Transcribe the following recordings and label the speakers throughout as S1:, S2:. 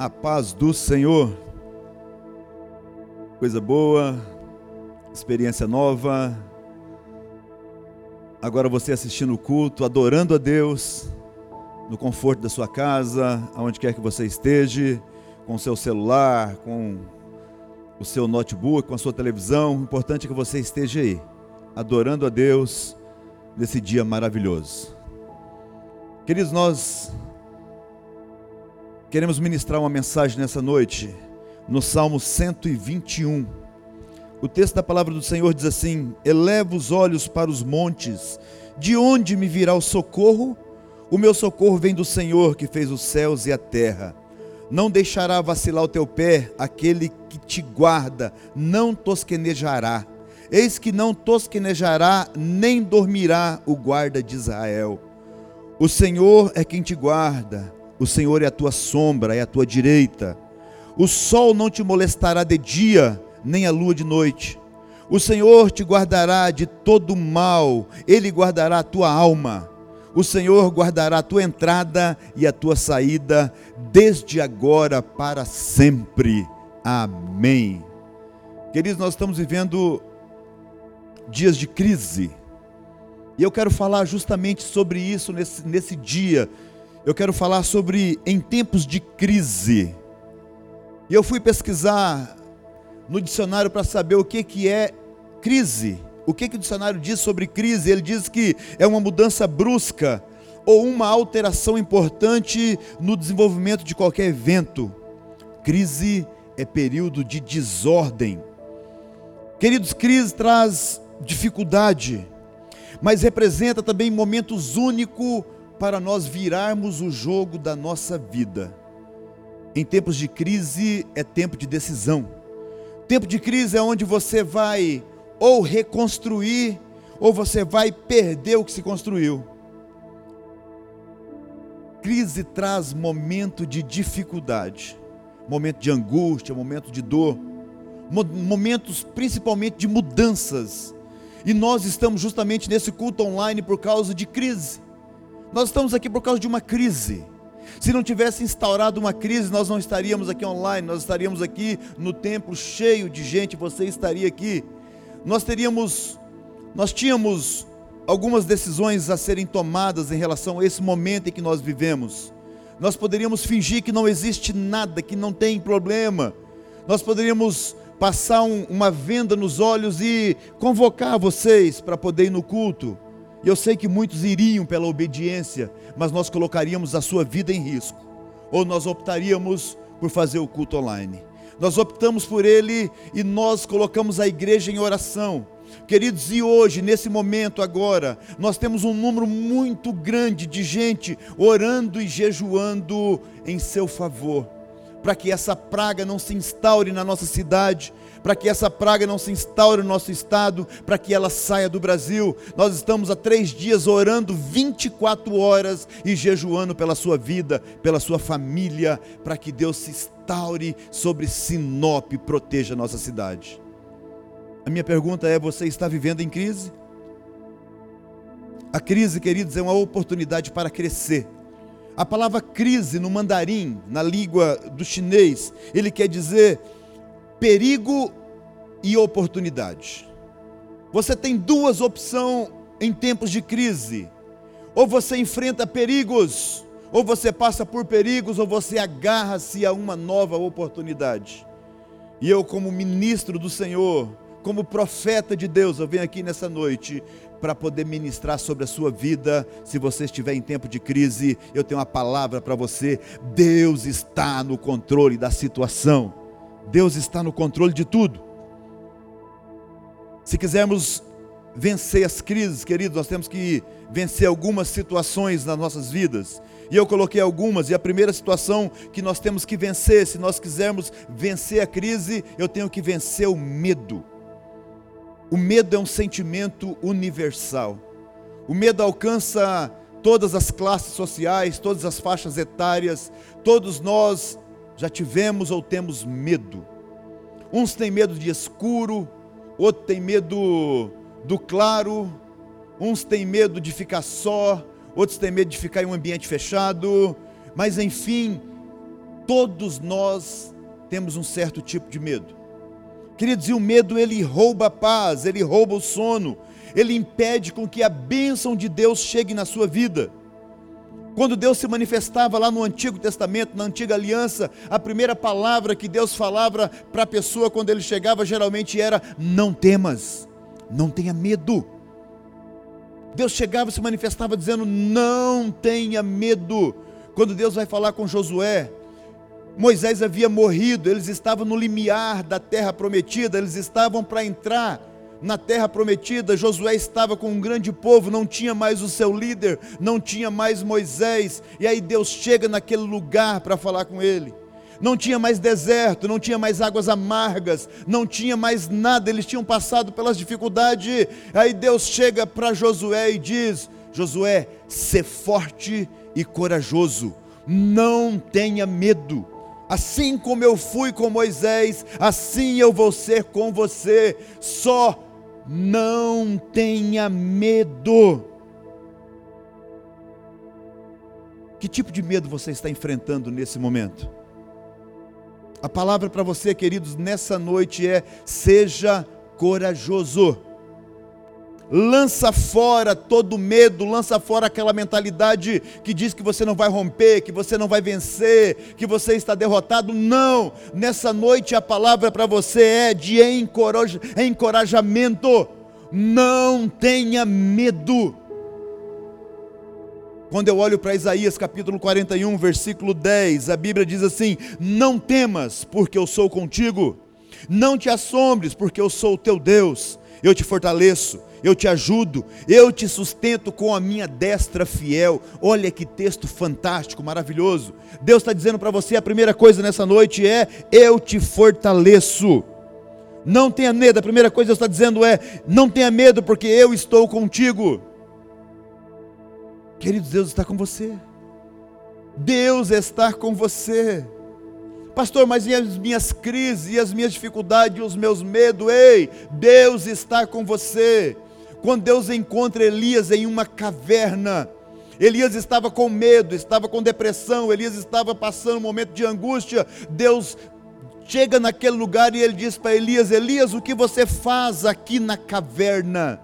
S1: A paz do Senhor. Coisa boa, experiência nova. Agora você assistindo o culto, adorando a Deus, no conforto da sua casa, aonde quer que você esteja, com o seu celular, com o seu notebook, com a sua televisão. O importante é que você esteja aí, adorando a Deus nesse dia maravilhoso. Queridos, nós Queremos ministrar uma mensagem nessa noite, no Salmo 121. O texto da palavra do Senhor diz assim: Eleva os olhos para os montes, de onde me virá o socorro? O meu socorro vem do Senhor que fez os céus e a terra. Não deixará vacilar o teu pé, aquele que te guarda, não tosquenejará. Eis que não tosquenejará, nem dormirá o guarda de Israel. O Senhor é quem te guarda o Senhor é a tua sombra, é a tua direita. O sol não te molestará de dia, nem a lua de noite. O Senhor te guardará de todo mal, ele guardará a tua alma. O Senhor guardará a tua entrada e a tua saída, desde agora para sempre. Amém. Queridos, nós estamos vivendo dias de crise. E eu quero falar justamente sobre isso nesse, nesse dia eu quero falar sobre em tempos de crise. E eu fui pesquisar no dicionário para saber o que, que é crise. O que, que o dicionário diz sobre crise? Ele diz que é uma mudança brusca ou uma alteração importante no desenvolvimento de qualquer evento. Crise é período de desordem. Queridos, crise traz dificuldade, mas representa também momentos únicos para nós virarmos o jogo da nossa vida. Em tempos de crise é tempo de decisão. Tempo de crise é onde você vai ou reconstruir ou você vai perder o que se construiu. Crise traz momento de dificuldade, momento de angústia, momento de dor, momentos principalmente de mudanças. E nós estamos justamente nesse culto online por causa de crise. Nós estamos aqui por causa de uma crise. Se não tivesse instaurado uma crise, nós não estaríamos aqui online, nós estaríamos aqui no templo cheio de gente, você estaria aqui. Nós teríamos, nós tínhamos algumas decisões a serem tomadas em relação a esse momento em que nós vivemos. Nós poderíamos fingir que não existe nada, que não tem problema. Nós poderíamos passar um, uma venda nos olhos e convocar vocês para poder ir no culto. E eu sei que muitos iriam pela obediência, mas nós colocaríamos a sua vida em risco. Ou nós optaríamos por fazer o culto online. Nós optamos por ele e nós colocamos a igreja em oração. Queridos, e hoje, nesse momento agora, nós temos um número muito grande de gente orando e jejuando em seu favor, para que essa praga não se instaure na nossa cidade, para que essa praga não se instaure no nosso estado, para que ela saia do Brasil. Nós estamos há três dias orando 24 horas e jejuando pela sua vida, pela sua família, para que Deus se instaure sobre Sinop e proteja a nossa cidade. A minha pergunta é: você está vivendo em crise? A crise, queridos, é uma oportunidade para crescer. A palavra crise no mandarim, na língua do chinês, ele quer dizer perigo e oportunidade. Você tem duas opções em tempos de crise: ou você enfrenta perigos, ou você passa por perigos, ou você agarra-se a uma nova oportunidade. E eu, como ministro do Senhor, como profeta de Deus, eu venho aqui nessa noite para poder ministrar sobre a sua vida. Se você estiver em tempo de crise, eu tenho uma palavra para você: Deus está no controle da situação. Deus está no controle de tudo. Se quisermos vencer as crises, queridos, nós temos que vencer algumas situações nas nossas vidas. E eu coloquei algumas, e a primeira situação que nós temos que vencer, se nós quisermos vencer a crise, eu tenho que vencer o medo. O medo é um sentimento universal. O medo alcança todas as classes sociais, todas as faixas etárias, todos nós já tivemos ou temos medo. Uns têm medo de escuro, outros têm medo do claro, uns têm medo de ficar só, outros têm medo de ficar em um ambiente fechado, mas enfim, todos nós temos um certo tipo de medo. Queridos, e o medo ele rouba a paz, ele rouba o sono, ele impede com que a bênção de Deus chegue na sua vida. Quando Deus se manifestava lá no Antigo Testamento, na Antiga Aliança, a primeira palavra que Deus falava para a pessoa quando ele chegava geralmente era: Não temas, não tenha medo. Deus chegava e se manifestava dizendo: Não tenha medo. Quando Deus vai falar com Josué, Moisés havia morrido, eles estavam no limiar da terra prometida, eles estavam para entrar na terra prometida, Josué estava com um grande povo, não tinha mais o seu líder, não tinha mais Moisés, e aí Deus chega naquele lugar para falar com ele. Não tinha mais deserto, não tinha mais águas amargas, não tinha mais nada, eles tinham passado pelas dificuldades. Aí Deus chega para Josué e diz: Josué, ser forte e corajoso, não tenha medo assim como eu fui com Moisés, assim eu vou ser com você. Só não tenha medo. Que tipo de medo você está enfrentando nesse momento? A palavra para você, queridos, nessa noite é: seja corajoso lança fora todo medo, lança fora aquela mentalidade que diz que você não vai romper, que você não vai vencer, que você está derrotado. Não, nessa noite a palavra para você é de encorajamento. Não tenha medo. Quando eu olho para Isaías capítulo 41, versículo 10, a Bíblia diz assim: Não temas, porque eu sou contigo. Não te assombres, porque eu sou o teu Deus. Eu te fortaleço eu te ajudo, eu te sustento com a minha destra fiel. Olha que texto fantástico, maravilhoso. Deus está dizendo para você: a primeira coisa nessa noite é: eu te fortaleço. Não tenha medo, a primeira coisa que Deus está dizendo é: não tenha medo, porque eu estou contigo. Queridos, Deus está com você. Deus está com você. Pastor, mas e as minhas crises, e as minhas dificuldades, e os meus medos? Ei, Deus está com você. Quando Deus encontra Elias em uma caverna, Elias estava com medo, estava com depressão, Elias estava passando um momento de angústia. Deus chega naquele lugar e ele diz para Elias: Elias, o que você faz aqui na caverna?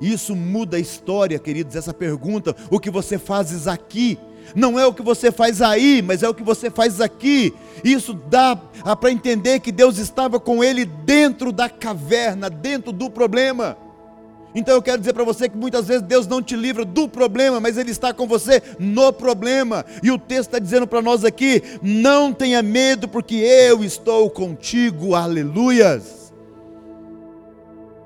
S1: Isso muda a história, queridos, essa pergunta: o que você fazes aqui? Não é o que você faz aí, mas é o que você faz aqui. Isso dá para entender que Deus estava com ele dentro da caverna, dentro do problema. Então eu quero dizer para você que muitas vezes Deus não te livra do problema, mas Ele está com você no problema. E o texto está dizendo para nós aqui: não tenha medo, porque eu estou contigo, aleluias.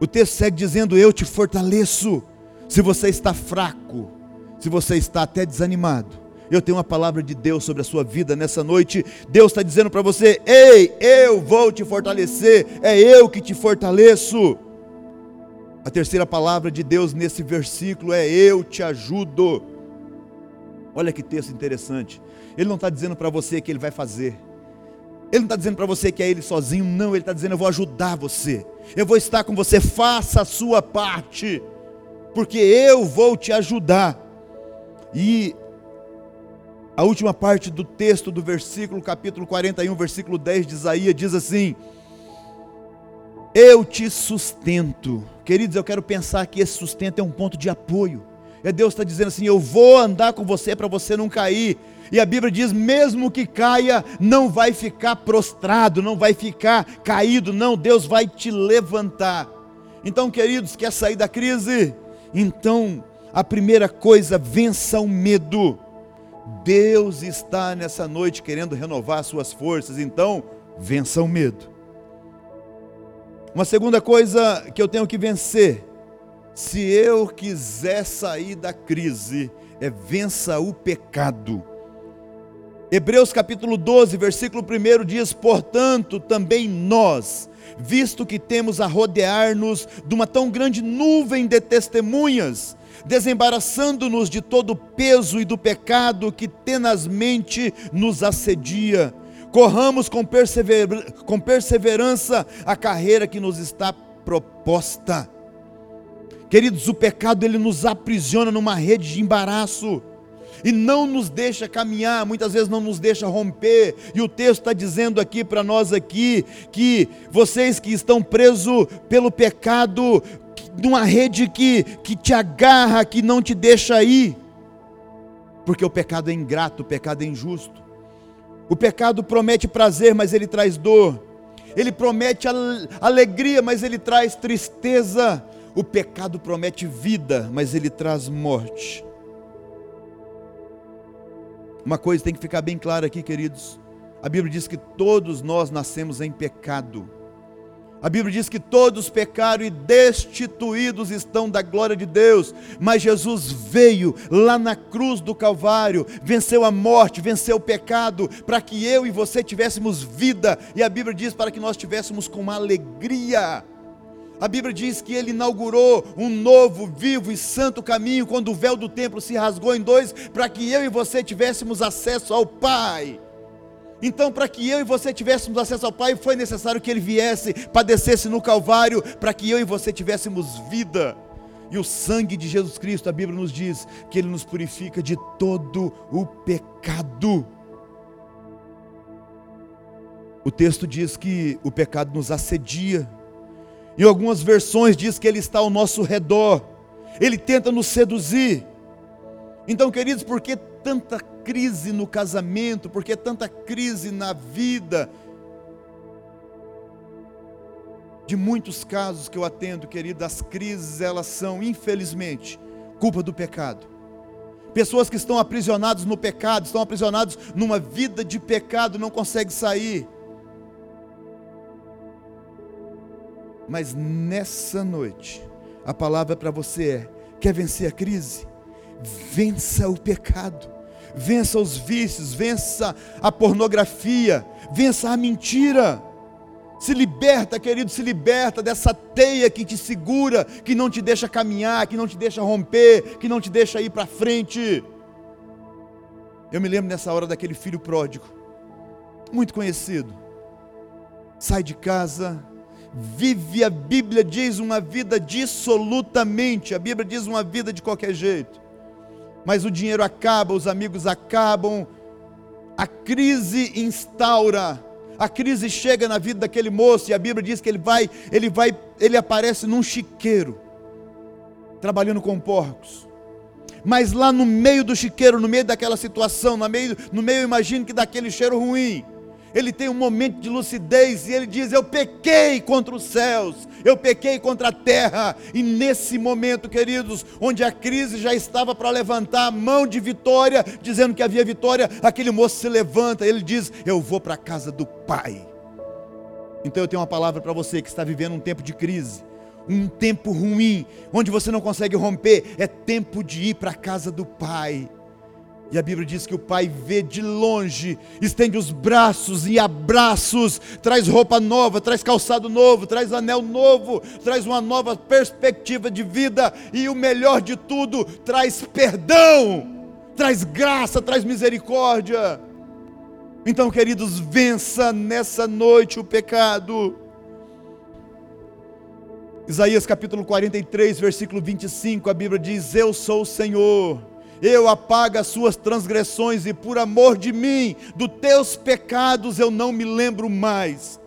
S1: O texto segue dizendo: eu te fortaleço. Se você está fraco, se você está até desanimado, eu tenho uma palavra de Deus sobre a sua vida nessa noite. Deus está dizendo para você: ei, eu vou te fortalecer, é eu que te fortaleço. A terceira palavra de Deus nesse versículo é: Eu te ajudo. Olha que texto interessante. Ele não está dizendo para você que ele vai fazer. Ele não está dizendo para você que é ele sozinho, não. Ele está dizendo: Eu vou ajudar você. Eu vou estar com você. Faça a sua parte, porque eu vou te ajudar. E a última parte do texto do versículo, capítulo 41, versículo 10 de Isaías, diz assim: Eu te sustento Queridos, eu quero pensar que esse sustento é um ponto de apoio. É Deus está dizendo assim: eu vou andar com você para você não cair. E a Bíblia diz: mesmo que caia, não vai ficar prostrado, não vai ficar caído, não. Deus vai te levantar. Então, queridos, quer sair da crise? Então, a primeira coisa, vença o medo. Deus está nessa noite querendo renovar suas forças, então, vença o medo. Uma segunda coisa que eu tenho que vencer, se eu quiser sair da crise, é vença o pecado. Hebreus capítulo 12, versículo 1 diz: Portanto, também nós, visto que temos a rodear-nos de uma tão grande nuvem de testemunhas, desembaraçando-nos de todo o peso e do pecado que tenazmente nos assedia, corramos com, persever, com perseverança a carreira que nos está proposta. Queridos, o pecado ele nos aprisiona numa rede de embaraço. e não nos deixa caminhar, muitas vezes não nos deixa romper. E o texto está dizendo aqui para nós aqui que vocês que estão presos pelo pecado, numa rede que, que te agarra, que não te deixa ir, porque o pecado é ingrato, o pecado é injusto. O pecado promete prazer, mas ele traz dor. Ele promete alegria, mas ele traz tristeza. O pecado promete vida, mas ele traz morte. Uma coisa tem que ficar bem clara aqui, queridos. A Bíblia diz que todos nós nascemos em pecado. A Bíblia diz que todos pecaram e destituídos estão da glória de Deus, mas Jesus veio lá na cruz do Calvário, venceu a morte, venceu o pecado, para que eu e você tivéssemos vida, e a Bíblia diz para que nós tivéssemos com alegria. A Bíblia diz que ele inaugurou um novo, vivo e santo caminho quando o véu do templo se rasgou em dois, para que eu e você tivéssemos acesso ao Pai. Então, para que eu e você tivéssemos acesso ao Pai, foi necessário que Ele viesse, padecesse no Calvário, para que eu e você tivéssemos vida. E o sangue de Jesus Cristo, a Bíblia nos diz que Ele nos purifica de todo o pecado. O texto diz que o pecado nos assedia. Em algumas versões diz que ele está ao nosso redor. Ele tenta nos seduzir. Então, queridos, por que tanta crise no casamento, por que tanta crise na vida? De muitos casos que eu atendo, querido, as crises elas são, infelizmente, culpa do pecado. Pessoas que estão aprisionadas no pecado, estão aprisionados numa vida de pecado, não conseguem sair. Mas nessa noite, a palavra para você é: quer vencer a crise? vença o pecado, vença os vícios, vença a pornografia, vença a mentira. Se liberta, querido, se liberta dessa teia que te segura, que não te deixa caminhar, que não te deixa romper, que não te deixa ir para frente. Eu me lembro nessa hora daquele filho pródigo, muito conhecido. Sai de casa, vive, a Bíblia diz, uma vida dissolutamente, a Bíblia diz uma vida de qualquer jeito mas o dinheiro acaba, os amigos acabam, a crise instaura, a crise chega na vida daquele moço e a Bíblia diz que ele vai, ele vai, ele aparece num chiqueiro, trabalhando com porcos. Mas lá no meio do chiqueiro, no meio daquela situação, no meio, no meio, imagino que daquele cheiro ruim, ele tem um momento de lucidez e ele diz: Eu pequei contra os céus, eu pequei contra a terra. E nesse momento, queridos, onde a crise já estava para levantar a mão de vitória, dizendo que havia vitória, aquele moço se levanta, ele diz: Eu vou para a casa do Pai. Então eu tenho uma palavra para você que está vivendo um tempo de crise, um tempo ruim, onde você não consegue romper, é tempo de ir para a casa do Pai. E a Bíblia diz que o pai vê de longe, estende os braços e abraços, traz roupa nova, traz calçado novo, traz anel novo, traz uma nova perspectiva de vida e o melhor de tudo, traz perdão, traz graça, traz misericórdia. Então, queridos, vença nessa noite o pecado. Isaías capítulo 43, versículo 25, a Bíblia diz: Eu sou o Senhor eu apago as suas transgressões e por amor de mim, dos teus pecados eu não me lembro mais.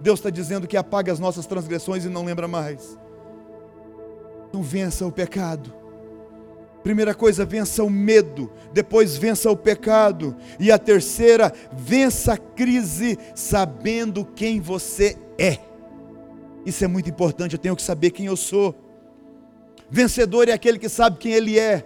S1: Deus está dizendo que apaga as nossas transgressões e não lembra mais. Então vença o pecado. Primeira coisa, vença o medo, depois vença o pecado, e a terceira, vença a crise sabendo quem você é. Isso é muito importante, eu tenho que saber quem eu sou. Vencedor é aquele que sabe quem ele é.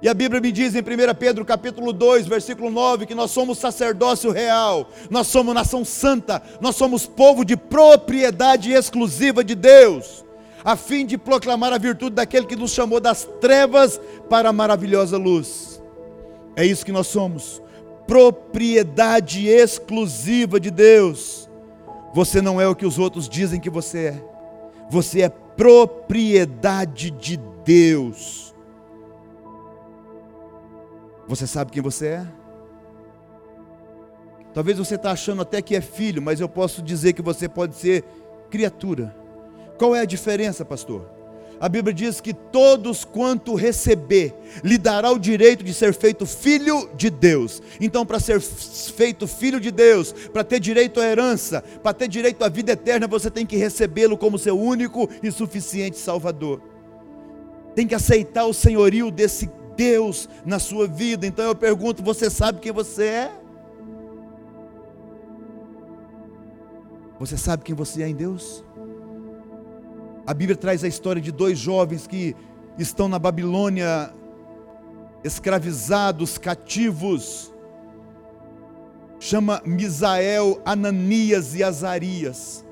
S1: E a Bíblia me diz em 1 Pedro capítulo 2, versículo 9, que nós somos sacerdócio real, nós somos nação santa, nós somos povo de propriedade exclusiva de Deus, a fim de proclamar a virtude daquele que nos chamou das trevas para a maravilhosa luz. É isso que nós somos, propriedade exclusiva de Deus. Você não é o que os outros dizem que você é. Você é propriedade de Deus. Você sabe quem você é? Talvez você está achando até que é filho, mas eu posso dizer que você pode ser criatura. Qual é a diferença, pastor? a Bíblia diz que todos quanto receber, lhe dará o direito de ser feito filho de Deus. Então, para ser feito filho de Deus, para ter direito à herança, para ter direito à vida eterna, você tem que recebê-lo como seu único e suficiente Salvador. Tem que aceitar o senhorio desse Deus na sua vida. Então eu pergunto: você sabe quem você é? Você sabe quem você é em Deus? A Bíblia traz a história de dois jovens que estão na Babilônia, escravizados, cativos. Chama Misael, Ananias e Azarias.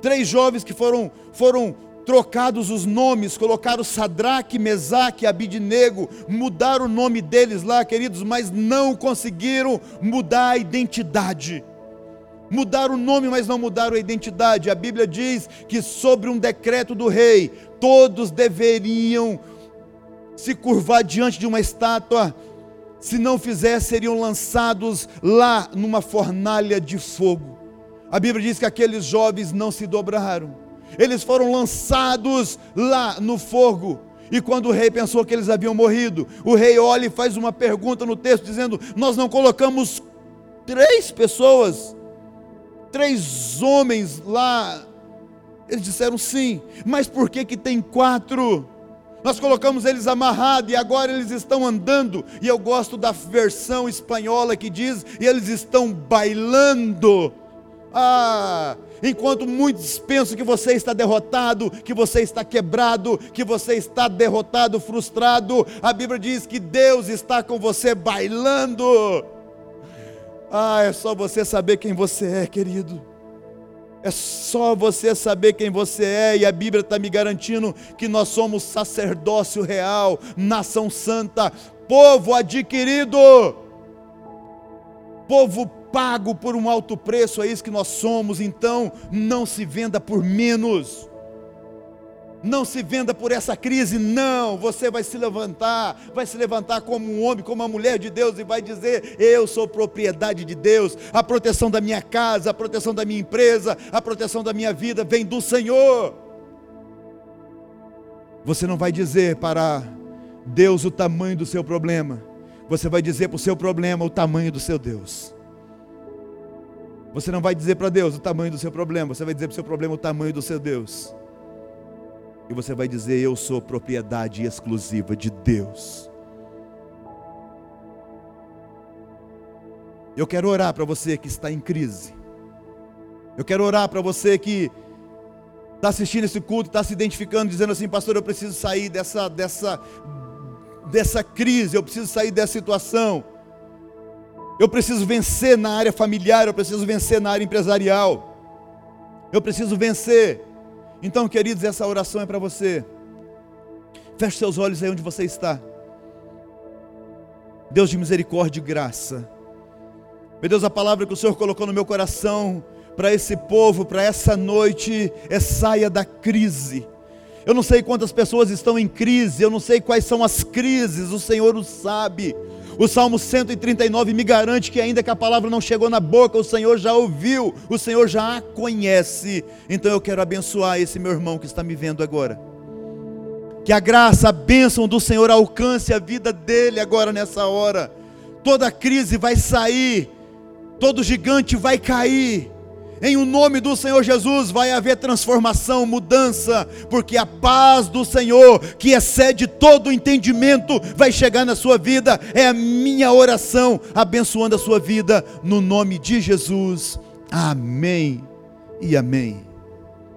S1: Três jovens que foram, foram trocados os nomes, colocaram Sadraque, Mesaque, Abidnego, mudaram o nome deles lá, queridos, mas não conseguiram mudar a identidade mudaram o nome, mas não mudaram a identidade. A Bíblia diz que sobre um decreto do rei, todos deveriam se curvar diante de uma estátua, se não fizesse, seriam lançados lá numa fornalha de fogo. A Bíblia diz que aqueles jovens não se dobraram, eles foram lançados lá no fogo. E quando o rei pensou que eles haviam morrido, o rei olha e faz uma pergunta no texto, dizendo: Nós não colocamos três pessoas três homens lá. Eles disseram sim, mas por que que tem quatro? Nós colocamos eles amarrados e agora eles estão andando. E eu gosto da versão espanhola que diz: e eles estão bailando. Ah, enquanto muitos pensam que você está derrotado, que você está quebrado, que você está derrotado, frustrado, a Bíblia diz que Deus está com você bailando. Ah, é só você saber quem você é, querido. É só você saber quem você é, e a Bíblia está me garantindo que nós somos sacerdócio real, nação santa, povo adquirido, povo pago por um alto preço, é isso que nós somos, então não se venda por menos. Não se venda por essa crise, não. Você vai se levantar, vai se levantar como um homem, como uma mulher de Deus e vai dizer: Eu sou propriedade de Deus. A proteção da minha casa, a proteção da minha empresa, a proteção da minha vida vem do Senhor. Você não vai dizer para Deus o tamanho do seu problema, você vai dizer para o seu problema o tamanho do seu Deus. Você não vai dizer para Deus o tamanho do seu problema, você vai dizer para o seu problema o tamanho do seu Deus e você vai dizer: Eu sou propriedade exclusiva de Deus. Eu quero orar para você que está em crise. Eu quero orar para você que está assistindo esse culto, está se identificando, dizendo assim, pastor, eu preciso sair dessa, dessa, dessa crise, eu preciso sair dessa situação. Eu preciso vencer na área familiar, eu preciso vencer na área empresarial. Eu preciso vencer então, queridos, essa oração é para você. Feche seus olhos aí onde você está. Deus de misericórdia e graça. Meu Deus, a palavra que o Senhor colocou no meu coração para esse povo, para essa noite, é saia da crise. Eu não sei quantas pessoas estão em crise, eu não sei quais são as crises, o Senhor o sabe. O Salmo 139 me garante que, ainda que a palavra não chegou na boca, o Senhor já ouviu, o Senhor já a conhece. Então eu quero abençoar esse meu irmão que está me vendo agora. Que a graça, a bênção do Senhor alcance a vida dele agora nessa hora. Toda crise vai sair, todo gigante vai cair em o nome do Senhor Jesus vai haver transformação, mudança, porque a paz do Senhor, que excede todo o entendimento, vai chegar na sua vida. É a minha oração, abençoando a sua vida, no nome de Jesus. Amém e amém.